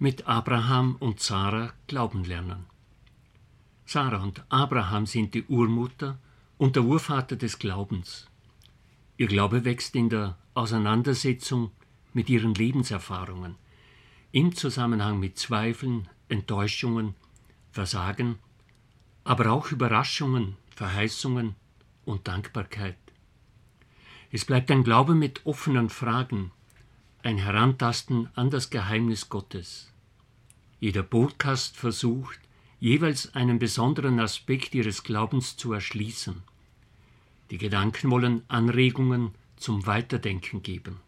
mit Abraham und Sarah glauben lernen. Sarah und Abraham sind die Urmutter und der Urvater des Glaubens. Ihr Glaube wächst in der Auseinandersetzung mit ihren Lebenserfahrungen, im Zusammenhang mit Zweifeln, Enttäuschungen, Versagen, aber auch Überraschungen, Verheißungen und Dankbarkeit. Es bleibt ein Glaube mit offenen Fragen, ein Herantasten an das Geheimnis Gottes. Jeder Podcast versucht, jeweils einen besonderen Aspekt ihres Glaubens zu erschließen. Die Gedanken wollen Anregungen zum Weiterdenken geben.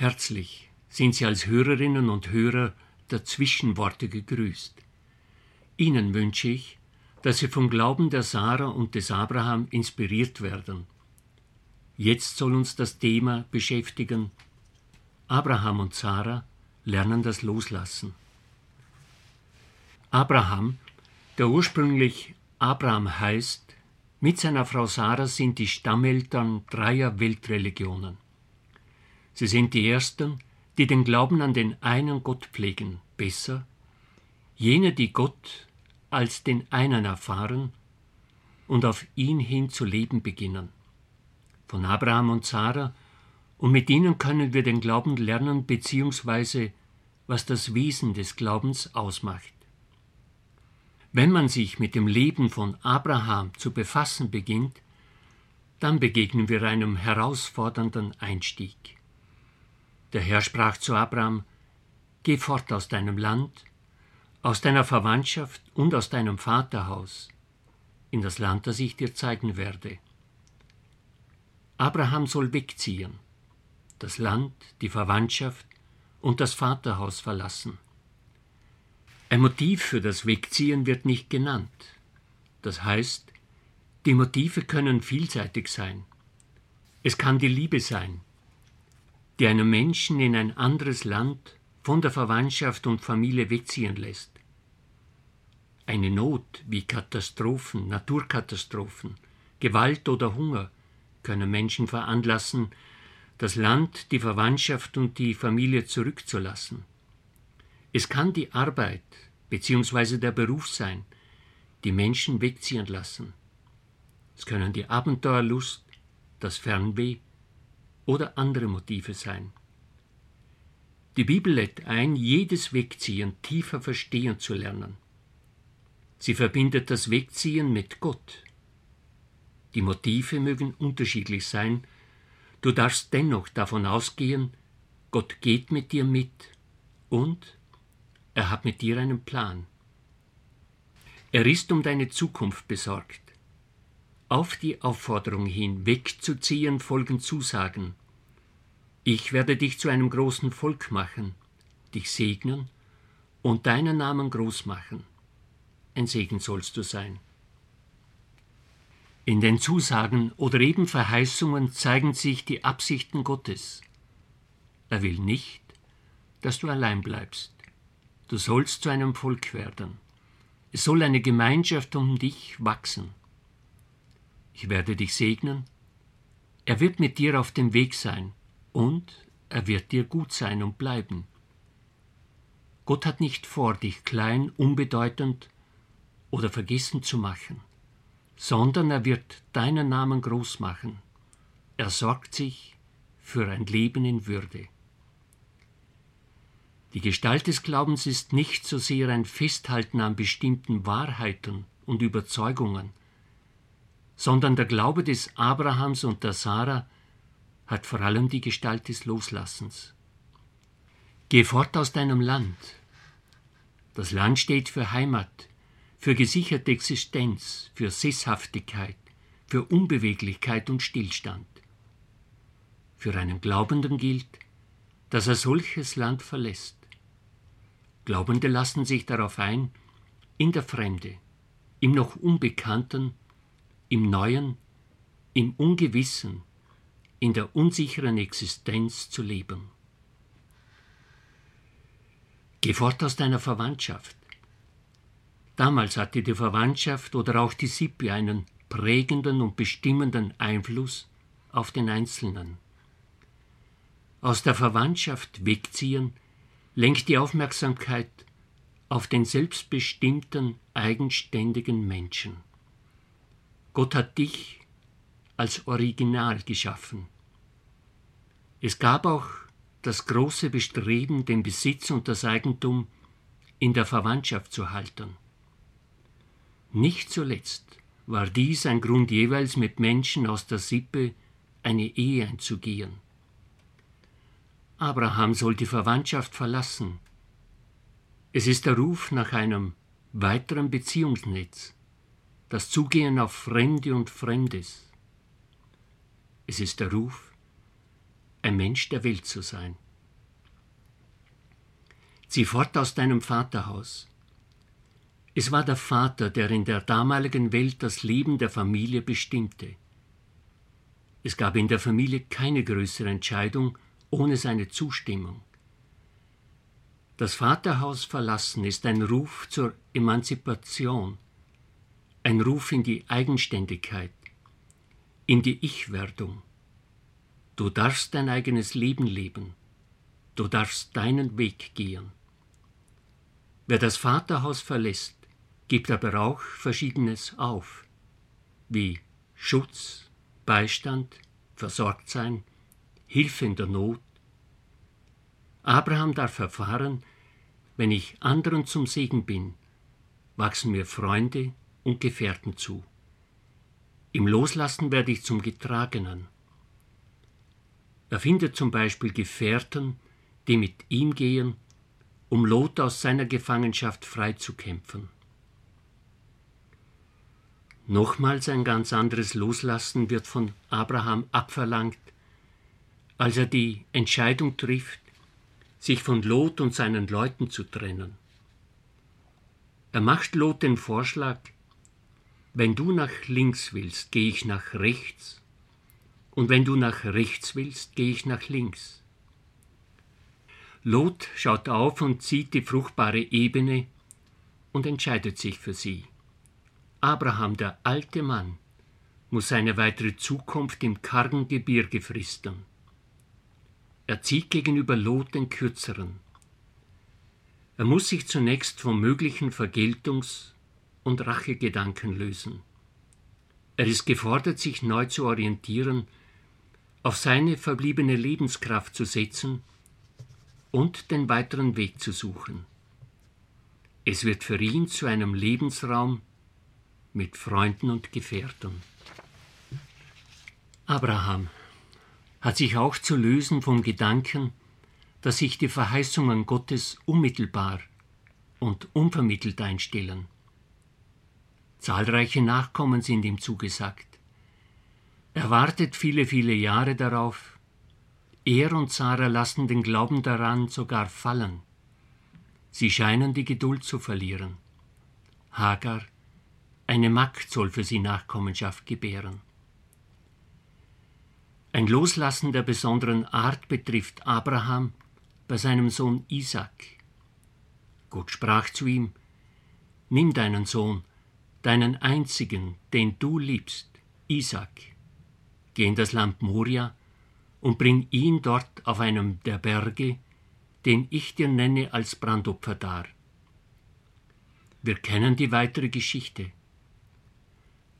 Herzlich sind Sie als Hörerinnen und Hörer der Zwischenworte gegrüßt. Ihnen wünsche ich, dass Sie vom Glauben der Sarah und des Abraham inspiriert werden. Jetzt soll uns das Thema beschäftigen. Abraham und Sarah lernen das Loslassen. Abraham, der ursprünglich Abraham heißt, mit seiner Frau Sarah sind die Stammeltern dreier Weltreligionen. Sie sind die Ersten, die den Glauben an den einen Gott pflegen, besser, jene, die Gott als den einen erfahren und auf ihn hin zu leben beginnen. Von Abraham und Sarah, und mit ihnen können wir den Glauben lernen, beziehungsweise was das Wesen des Glaubens ausmacht. Wenn man sich mit dem Leben von Abraham zu befassen beginnt, dann begegnen wir einem herausfordernden Einstieg. Der Herr sprach zu Abraham, Geh fort aus deinem Land, aus deiner Verwandtschaft und aus deinem Vaterhaus, in das Land, das ich dir zeigen werde. Abraham soll wegziehen, das Land, die Verwandtschaft und das Vaterhaus verlassen. Ein Motiv für das Wegziehen wird nicht genannt. Das heißt, die Motive können vielseitig sein. Es kann die Liebe sein, die einen Menschen in ein anderes Land von der Verwandtschaft und Familie wegziehen lässt. Eine Not wie Katastrophen, Naturkatastrophen, Gewalt oder Hunger können Menschen veranlassen, das Land, die Verwandtschaft und die Familie zurückzulassen. Es kann die Arbeit bzw. der Beruf sein, die Menschen wegziehen lassen. Es können die Abenteuerlust, das Fernweh oder andere Motive sein. Die Bibel lädt ein, jedes Wegziehen tiefer verstehen zu lernen. Sie verbindet das Wegziehen mit Gott. Die Motive mögen unterschiedlich sein, du darfst dennoch davon ausgehen, Gott geht mit dir mit und er hat mit dir einen Plan. Er ist um deine Zukunft besorgt. Auf die Aufforderung hin, wegzuziehen, folgen Zusagen. Ich werde dich zu einem großen Volk machen, dich segnen und deinen Namen groß machen. Ein Segen sollst du sein. In den Zusagen oder eben Verheißungen zeigen sich die Absichten Gottes. Er will nicht, dass du allein bleibst. Du sollst zu einem Volk werden. Es soll eine Gemeinschaft um dich wachsen. Ich werde dich segnen. Er wird mit dir auf dem Weg sein und er wird dir gut sein und bleiben. Gott hat nicht vor, dich klein, unbedeutend oder vergessen zu machen, sondern er wird deinen Namen groß machen. Er sorgt sich für ein Leben in Würde. Die Gestalt des Glaubens ist nicht so sehr ein Festhalten an bestimmten Wahrheiten und Überzeugungen, sondern der Glaube des Abrahams und der Sarah hat vor allem die Gestalt des Loslassens. Geh fort aus deinem Land. Das Land steht für Heimat, für gesicherte Existenz, für Sesshaftigkeit, für Unbeweglichkeit und Stillstand. Für einen Glaubenden gilt, dass er solches Land verlässt. Glaubende lassen sich darauf ein, in der Fremde, im noch Unbekannten im Neuen, im Ungewissen in der unsicheren Existenz zu leben. Geh fort aus deiner Verwandtschaft. Damals hatte die Verwandtschaft oder auch die Sippe einen prägenden und bestimmenden Einfluss auf den Einzelnen. Aus der Verwandtschaft wegziehen lenkt die Aufmerksamkeit auf den selbstbestimmten, eigenständigen Menschen. Gott hat dich als Original geschaffen. Es gab auch das große Bestreben, den Besitz und das Eigentum in der Verwandtschaft zu halten. Nicht zuletzt war dies ein Grund jeweils mit Menschen aus der Sippe eine Ehe einzugehen. Abraham soll die Verwandtschaft verlassen. Es ist der Ruf nach einem weiteren Beziehungsnetz, das Zugehen auf Fremde und Fremdes. Es ist der Ruf, ein Mensch der Welt zu sein. Zieh fort aus deinem Vaterhaus. Es war der Vater, der in der damaligen Welt das Leben der Familie bestimmte. Es gab in der Familie keine größere Entscheidung ohne seine Zustimmung. Das Vaterhaus verlassen ist ein Ruf zur Emanzipation, ein Ruf in die Eigenständigkeit, in die Ich-Werdung. Du darfst dein eigenes Leben leben, du darfst deinen Weg gehen. Wer das Vaterhaus verlässt, gibt aber auch Verschiedenes auf, wie Schutz, Beistand, Versorgtsein, Hilfe in der Not. Abraham darf erfahren, wenn ich anderen zum Segen bin, wachsen mir Freunde und Gefährten zu. Im Loslassen werde ich zum Getragenen. Er findet zum Beispiel Gefährten, die mit ihm gehen, um Lot aus seiner Gefangenschaft freizukämpfen. Nochmals ein ganz anderes Loslassen wird von Abraham abverlangt, als er die Entscheidung trifft, sich von Lot und seinen Leuten zu trennen. Er macht Lot den Vorschlag, wenn du nach links willst, gehe ich nach rechts, und wenn du nach rechts willst, gehe ich nach links. Lot schaut auf und sieht die fruchtbare Ebene und entscheidet sich für sie. Abraham, der alte Mann, muss seine weitere Zukunft im kargen Gebirge fristen. Er zieht gegenüber Lot den kürzeren. Er muss sich zunächst von möglichen Vergeltungs- und Rachegedanken lösen. Er ist gefordert, sich neu zu orientieren, auf seine verbliebene Lebenskraft zu setzen und den weiteren Weg zu suchen. Es wird für ihn zu einem Lebensraum mit Freunden und Gefährten. Abraham hat sich auch zu lösen vom Gedanken, dass sich die Verheißungen Gottes unmittelbar und unvermittelt einstellen. Zahlreiche Nachkommen sind ihm zugesagt. Er wartet viele, viele Jahre darauf. Er und Sarah lassen den Glauben daran sogar fallen. Sie scheinen die Geduld zu verlieren. Hagar eine Magd soll für sie Nachkommenschaft gebären. Ein Loslassen der besonderen Art betrifft Abraham bei seinem Sohn Isaac. Gott sprach zu ihm: Nimm deinen Sohn, deinen einzigen, den du liebst, Isaac, geh in das Land Moria und bring ihn dort auf einem der Berge, den ich dir nenne als Brandopfer dar. Wir kennen die weitere Geschichte.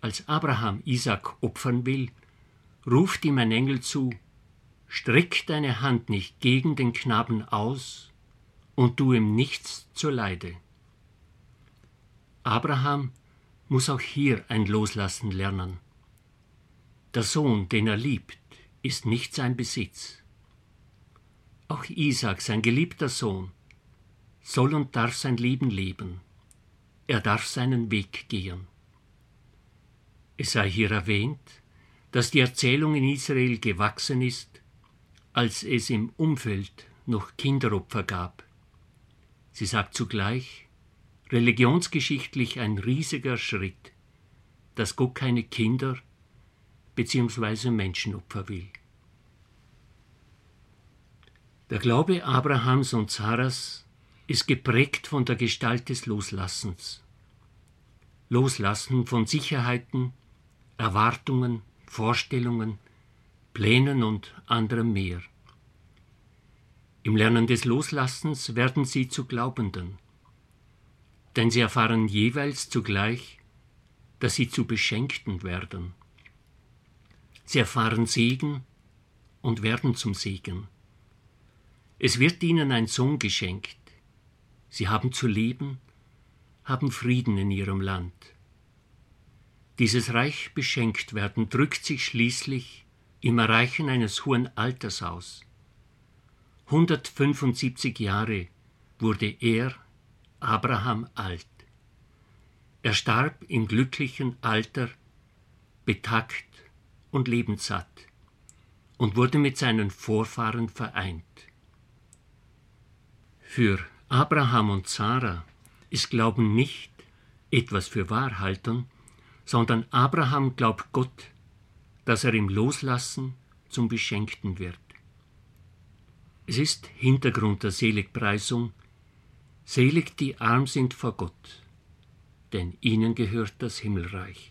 Als Abraham Isaac opfern will, ruft ihm ein Engel zu, Streck deine Hand nicht gegen den Knaben aus und tu ihm nichts zur Leide. Abraham muss auch hier ein Loslassen lernen. Der Sohn, den er liebt, ist nicht sein Besitz. Auch Isaac, sein geliebter Sohn, soll und darf sein Leben leben. Er darf seinen Weg gehen. Es sei hier erwähnt, dass die Erzählung in Israel gewachsen ist, als es im Umfeld noch Kinderopfer gab. Sie sagt zugleich, religionsgeschichtlich ein riesiger Schritt, dass Gott keine Kinder bzw. Menschenopfer will. Der Glaube Abrahams und Sarahs ist geprägt von der Gestalt des Loslassens. Loslassen von Sicherheiten, Erwartungen, Vorstellungen, Plänen und anderem mehr. Im Lernen des Loslassens werden sie zu Glaubenden, denn sie erfahren jeweils zugleich, dass sie zu Beschenkten werden. Sie erfahren Segen und werden zum Segen. Es wird ihnen ein Sohn geschenkt. Sie haben zu leben, haben Frieden in ihrem Land. Dieses reich beschenkt werden drückt sich schließlich im Erreichen eines hohen Alters aus. 175 Jahre wurde er, Abraham, alt. Er starb im glücklichen Alter, betagt und lebenssatt und wurde mit seinen Vorfahren vereint. Für Abraham und Sarah ist Glauben nicht etwas für Wahrhaltern, sondern Abraham glaubt Gott, dass er im Loslassen zum Beschenkten wird. Es ist Hintergrund der Seligpreisung, selig die arm sind vor Gott, denn ihnen gehört das Himmelreich.